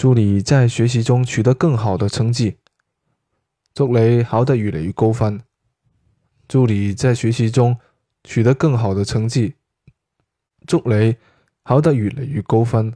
祝你在学习中取得更好的成绩。祝你考得越嚟越高分祝你在学习中取得更好的成绩。祝你考得越嚟越高分